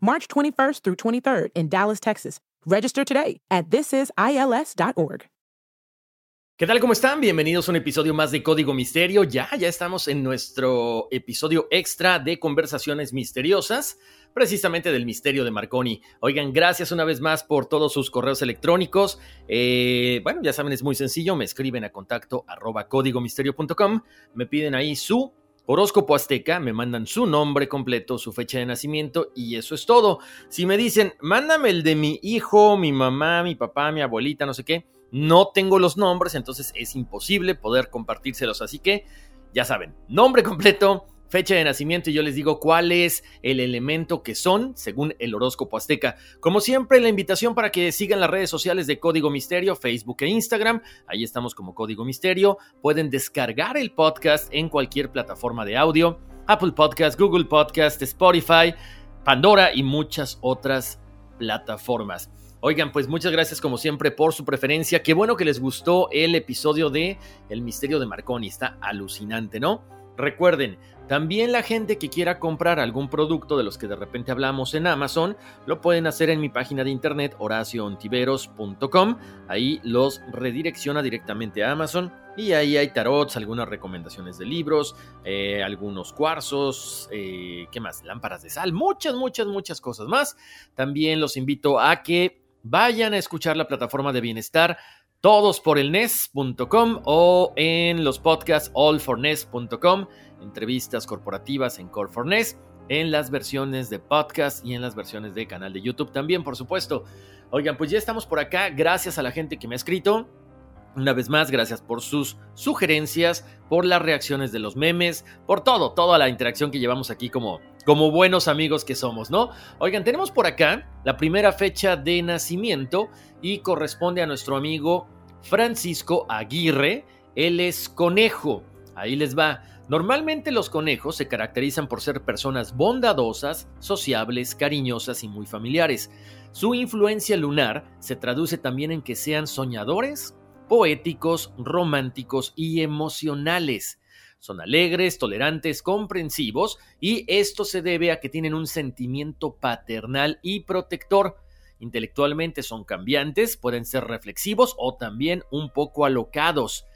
March 21st through 23rd in Dallas, Texas. Register today at thisisils.org. ¿Qué tal? ¿Cómo están? Bienvenidos a un episodio más de Código Misterio. Ya, ya estamos en nuestro episodio extra de conversaciones misteriosas, precisamente del misterio de Marconi. Oigan, gracias una vez más por todos sus correos electrónicos. Eh, bueno, ya saben, es muy sencillo. Me escriben a contacto arroba códigomisterio.com. Me piden ahí su horóscopo azteca, me mandan su nombre completo, su fecha de nacimiento y eso es todo. Si me dicen, mándame el de mi hijo, mi mamá, mi papá, mi abuelita, no sé qué, no tengo los nombres, entonces es imposible poder compartírselos. Así que, ya saben, nombre completo, fecha de nacimiento y yo les digo cuál es el elemento que son según el horóscopo azteca. Como siempre, la invitación para que sigan las redes sociales de Código Misterio, Facebook e Instagram. Ahí estamos como Código Misterio. Pueden descargar el podcast en cualquier plataforma de audio. Apple Podcast, Google Podcast, Spotify, Pandora y muchas otras plataformas. Oigan, pues muchas gracias como siempre por su preferencia. Qué bueno que les gustó el episodio de El misterio de Marconi. Está alucinante, ¿no? Recuerden, también la gente que quiera comprar algún producto de los que de repente hablamos en Amazon, lo pueden hacer en mi página de internet horacioontiveros.com. Ahí los redirecciona directamente a Amazon y ahí hay tarots, algunas recomendaciones de libros, eh, algunos cuarzos, eh, ¿qué más? Lámparas de sal, muchas, muchas, muchas cosas más. También los invito a que vayan a escuchar la plataforma de bienestar todosporelnes.com o en los podcasts allfornes.com, entrevistas corporativas en Core for en las versiones de podcast y en las versiones de canal de YouTube también, por supuesto. Oigan, pues ya estamos por acá, gracias a la gente que me ha escrito. Una vez más, gracias por sus sugerencias, por las reacciones de los memes, por todo, toda la interacción que llevamos aquí como, como buenos amigos que somos, ¿no? Oigan, tenemos por acá la primera fecha de nacimiento y corresponde a nuestro amigo Francisco Aguirre. Él es conejo. Ahí les va. Normalmente los conejos se caracterizan por ser personas bondadosas, sociables, cariñosas y muy familiares. Su influencia lunar se traduce también en que sean soñadores, poéticos, románticos y emocionales. Son alegres, tolerantes, comprensivos y esto se debe a que tienen un sentimiento paternal y protector. Intelectualmente son cambiantes, pueden ser reflexivos o también un poco alocados.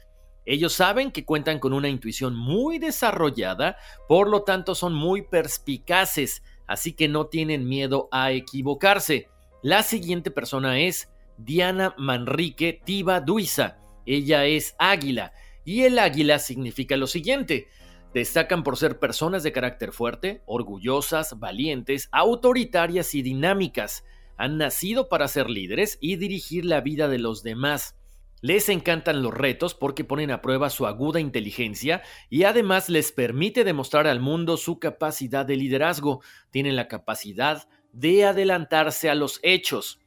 Ellos saben que cuentan con una intuición muy desarrollada, por lo tanto son muy perspicaces, así que no tienen miedo a equivocarse. La siguiente persona es Diana Manrique Tiba Duiza. Ella es águila y el águila significa lo siguiente. Destacan por ser personas de carácter fuerte, orgullosas, valientes, autoritarias y dinámicas. Han nacido para ser líderes y dirigir la vida de los demás. Les encantan los retos porque ponen a prueba su aguda inteligencia y además les permite demostrar al mundo su capacidad de liderazgo. Tienen la capacidad de adelantarse a los hechos.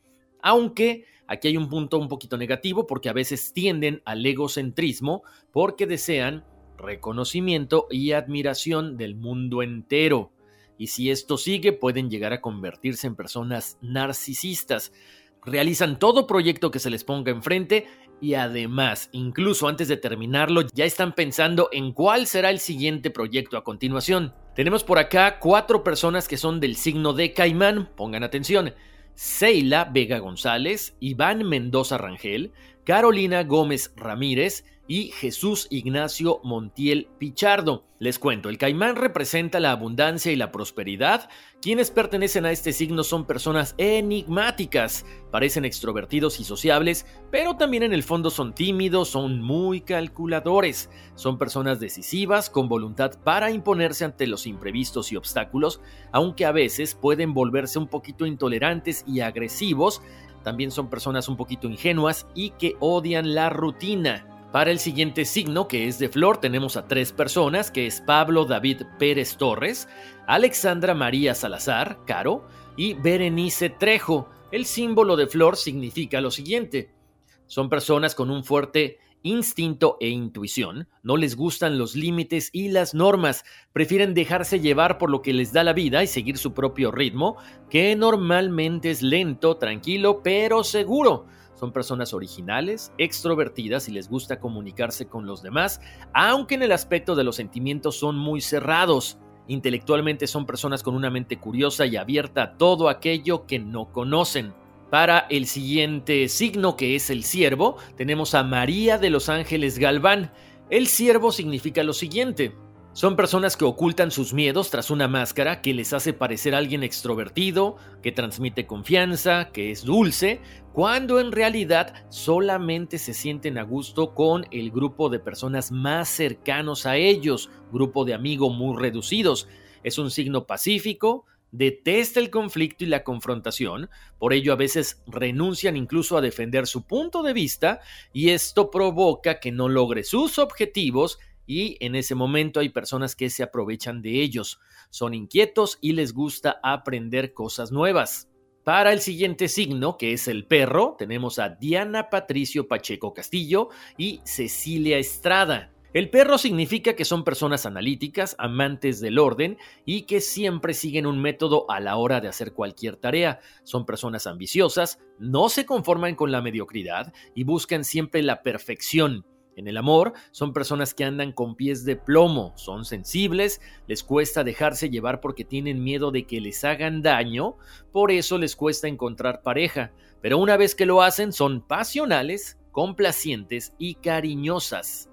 Aunque Aquí hay un punto un poquito negativo porque a veces tienden al egocentrismo porque desean reconocimiento y admiración del mundo entero. Y si esto sigue, pueden llegar a convertirse en personas narcisistas. Realizan todo proyecto que se les ponga enfrente y además, incluso antes de terminarlo, ya están pensando en cuál será el siguiente proyecto a continuación. Tenemos por acá cuatro personas que son del signo de Caimán, pongan atención. Seila Vega González, Iván Mendoza Rangel, Carolina Gómez Ramírez y Jesús Ignacio Montiel Pichardo. Les cuento, el caimán representa la abundancia y la prosperidad. Quienes pertenecen a este signo son personas enigmáticas, parecen extrovertidos y sociables, pero también en el fondo son tímidos, son muy calculadores, son personas decisivas con voluntad para imponerse ante los imprevistos y obstáculos, aunque a veces pueden volverse un poquito intolerantes y agresivos, también son personas un poquito ingenuas y que odian la rutina. Para el siguiente signo, que es de flor, tenemos a tres personas, que es Pablo David Pérez Torres, Alexandra María Salazar, Caro, y Berenice Trejo. El símbolo de flor significa lo siguiente. Son personas con un fuerte instinto e intuición, no les gustan los límites y las normas, prefieren dejarse llevar por lo que les da la vida y seguir su propio ritmo, que normalmente es lento, tranquilo, pero seguro. Son personas originales, extrovertidas y les gusta comunicarse con los demás, aunque en el aspecto de los sentimientos son muy cerrados. Intelectualmente son personas con una mente curiosa y abierta a todo aquello que no conocen. Para el siguiente signo que es el ciervo, tenemos a María de los Ángeles Galván. El ciervo significa lo siguiente, son personas que ocultan sus miedos tras una máscara que les hace parecer alguien extrovertido, que transmite confianza, que es dulce, cuando en realidad solamente se sienten a gusto con el grupo de personas más cercanos a ellos, grupo de amigos muy reducidos. Es un signo pacífico, detesta el conflicto y la confrontación, por ello a veces renuncian incluso a defender su punto de vista y esto provoca que no logre sus objetivos y en ese momento hay personas que se aprovechan de ellos, son inquietos y les gusta aprender cosas nuevas. Para el siguiente signo, que es el perro, tenemos a Diana Patricio Pacheco Castillo y Cecilia Estrada. El perro significa que son personas analíticas, amantes del orden y que siempre siguen un método a la hora de hacer cualquier tarea. Son personas ambiciosas, no se conforman con la mediocridad y buscan siempre la perfección. En el amor son personas que andan con pies de plomo, son sensibles, les cuesta dejarse llevar porque tienen miedo de que les hagan daño, por eso les cuesta encontrar pareja, pero una vez que lo hacen son pasionales, complacientes y cariñosas.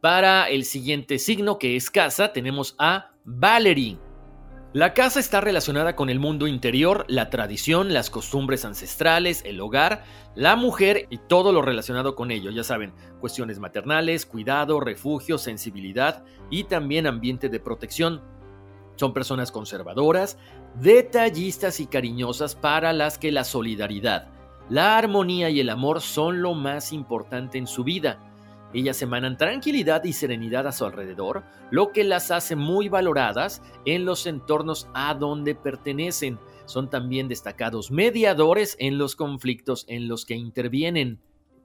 Para el siguiente signo que es casa tenemos a Valerie. La casa está relacionada con el mundo interior, la tradición, las costumbres ancestrales, el hogar, la mujer y todo lo relacionado con ello. Ya saben, cuestiones maternales, cuidado, refugio, sensibilidad y también ambiente de protección. Son personas conservadoras, detallistas y cariñosas para las que la solidaridad, la armonía y el amor son lo más importante en su vida. Ellas emanan tranquilidad y serenidad a su alrededor, lo que las hace muy valoradas en los entornos a donde pertenecen. Son también destacados mediadores en los conflictos en los que intervienen.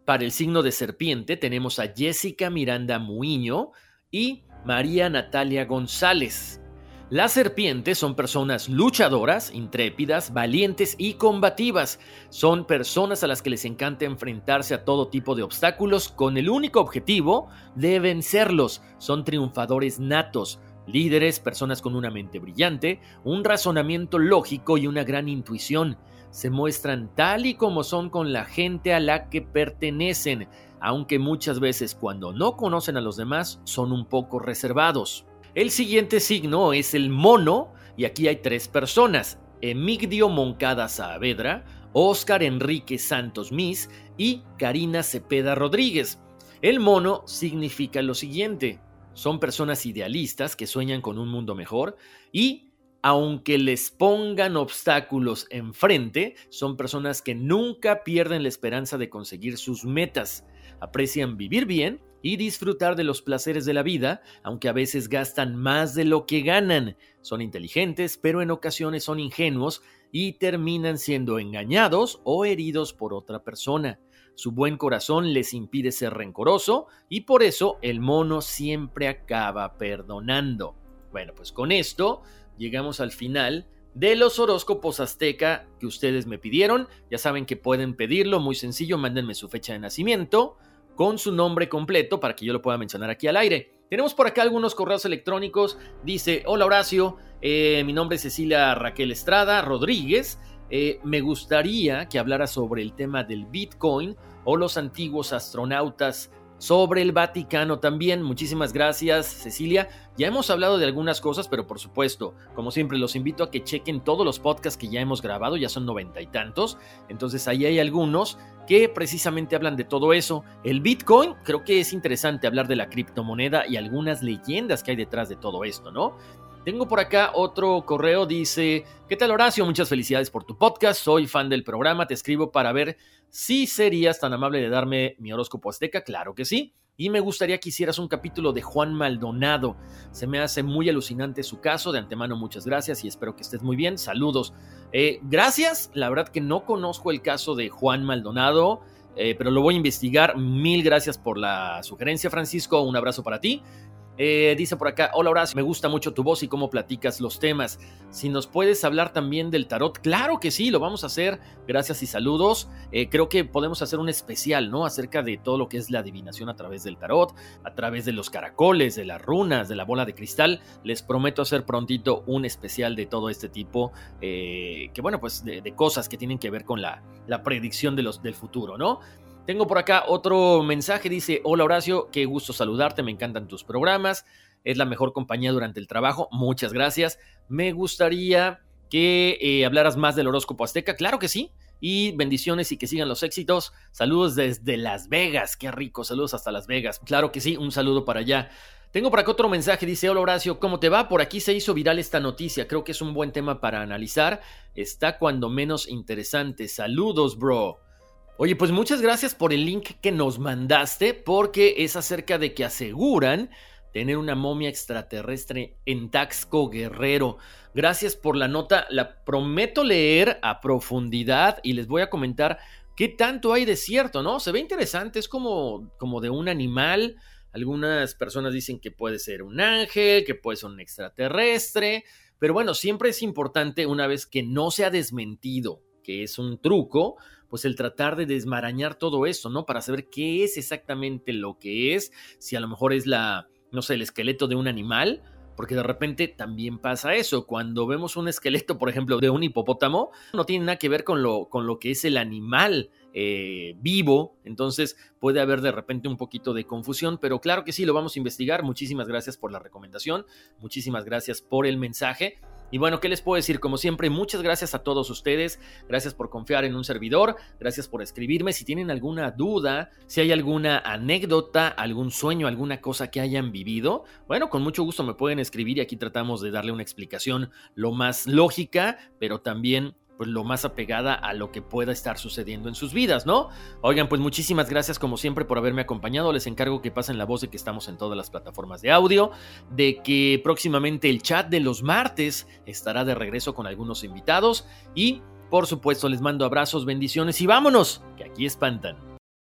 Para el signo de serpiente tenemos a Jessica Miranda Muiño y María Natalia González. Las serpientes son personas luchadoras, intrépidas, valientes y combativas. Son personas a las que les encanta enfrentarse a todo tipo de obstáculos con el único objetivo de vencerlos. Son triunfadores natos, líderes, personas con una mente brillante, un razonamiento lógico y una gran intuición. Se muestran tal y como son con la gente a la que pertenecen, aunque muchas veces cuando no conocen a los demás son un poco reservados. El siguiente signo es el mono, y aquí hay tres personas: Emigdio Moncada Saavedra, Óscar Enrique Santos Mis y Karina Cepeda Rodríguez. El mono significa lo siguiente: son personas idealistas que sueñan con un mundo mejor y aunque les pongan obstáculos enfrente, son personas que nunca pierden la esperanza de conseguir sus metas. Aprecian vivir bien y disfrutar de los placeres de la vida, aunque a veces gastan más de lo que ganan. Son inteligentes, pero en ocasiones son ingenuos y terminan siendo engañados o heridos por otra persona. Su buen corazón les impide ser rencoroso y por eso el mono siempre acaba perdonando. Bueno, pues con esto llegamos al final de los horóscopos azteca que ustedes me pidieron. Ya saben que pueden pedirlo, muy sencillo, mándenme su fecha de nacimiento con su nombre completo para que yo lo pueda mencionar aquí al aire. Tenemos por acá algunos correos electrónicos. Dice, hola Horacio, eh, mi nombre es Cecilia Raquel Estrada Rodríguez. Eh, me gustaría que hablara sobre el tema del Bitcoin o los antiguos astronautas sobre el Vaticano también. Muchísimas gracias, Cecilia. Ya hemos hablado de algunas cosas, pero por supuesto, como siempre, los invito a que chequen todos los podcasts que ya hemos grabado, ya son noventa y tantos. Entonces ahí hay algunos que precisamente hablan de todo eso. El Bitcoin, creo que es interesante hablar de la criptomoneda y algunas leyendas que hay detrás de todo esto, ¿no? Tengo por acá otro correo, dice, ¿qué tal Horacio? Muchas felicidades por tu podcast, soy fan del programa, te escribo para ver si serías tan amable de darme mi horóscopo azteca, claro que sí, y me gustaría que hicieras un capítulo de Juan Maldonado, se me hace muy alucinante su caso, de antemano muchas gracias y espero que estés muy bien, saludos. Eh, gracias, la verdad que no conozco el caso de Juan Maldonado, eh, pero lo voy a investigar, mil gracias por la sugerencia Francisco, un abrazo para ti. Eh, dice por acá, hola Horacio, me gusta mucho tu voz y cómo platicas los temas. Si nos puedes hablar también del tarot, claro que sí, lo vamos a hacer. Gracias y saludos. Eh, creo que podemos hacer un especial, ¿no? Acerca de todo lo que es la adivinación a través del tarot, a través de los caracoles, de las runas, de la bola de cristal. Les prometo hacer prontito un especial de todo este tipo, eh, que bueno, pues de, cosas que tienen que ver con la, la predicción de los, del futuro, ¿no? Tengo por acá otro mensaje, dice, hola Horacio, qué gusto saludarte, me encantan tus programas, es la mejor compañía durante el trabajo, muchas gracias. Me gustaría que eh, hablaras más del horóscopo azteca, claro que sí, y bendiciones y que sigan los éxitos. Saludos desde Las Vegas, qué rico, saludos hasta Las Vegas, claro que sí, un saludo para allá. Tengo por acá otro mensaje, dice, hola Horacio, ¿cómo te va? Por aquí se hizo viral esta noticia, creo que es un buen tema para analizar, está cuando menos interesante. Saludos, bro. Oye, pues muchas gracias por el link que nos mandaste, porque es acerca de que aseguran tener una momia extraterrestre en Taxco Guerrero. Gracias por la nota, la prometo leer a profundidad y les voy a comentar qué tanto hay de cierto, ¿no? Se ve interesante, es como, como de un animal. Algunas personas dicen que puede ser un ángel, que puede ser un extraterrestre, pero bueno, siempre es importante una vez que no se ha desmentido que es un truco, pues el tratar de desmarañar todo eso, ¿no? Para saber qué es exactamente lo que es, si a lo mejor es la, no sé, el esqueleto de un animal, porque de repente también pasa eso. Cuando vemos un esqueleto, por ejemplo, de un hipopótamo, no tiene nada que ver con lo, con lo que es el animal eh, vivo, entonces puede haber de repente un poquito de confusión, pero claro que sí, lo vamos a investigar. Muchísimas gracias por la recomendación, muchísimas gracias por el mensaje. Y bueno, ¿qué les puedo decir? Como siempre, muchas gracias a todos ustedes. Gracias por confiar en un servidor. Gracias por escribirme. Si tienen alguna duda, si hay alguna anécdota, algún sueño, alguna cosa que hayan vivido, bueno, con mucho gusto me pueden escribir y aquí tratamos de darle una explicación lo más lógica, pero también pues lo más apegada a lo que pueda estar sucediendo en sus vidas, ¿no? Oigan, pues muchísimas gracias como siempre por haberme acompañado. Les encargo que pasen la voz de que estamos en todas las plataformas de audio, de que próximamente el chat de los martes estará de regreso con algunos invitados y por supuesto les mando abrazos, bendiciones y vámonos, que aquí espantan.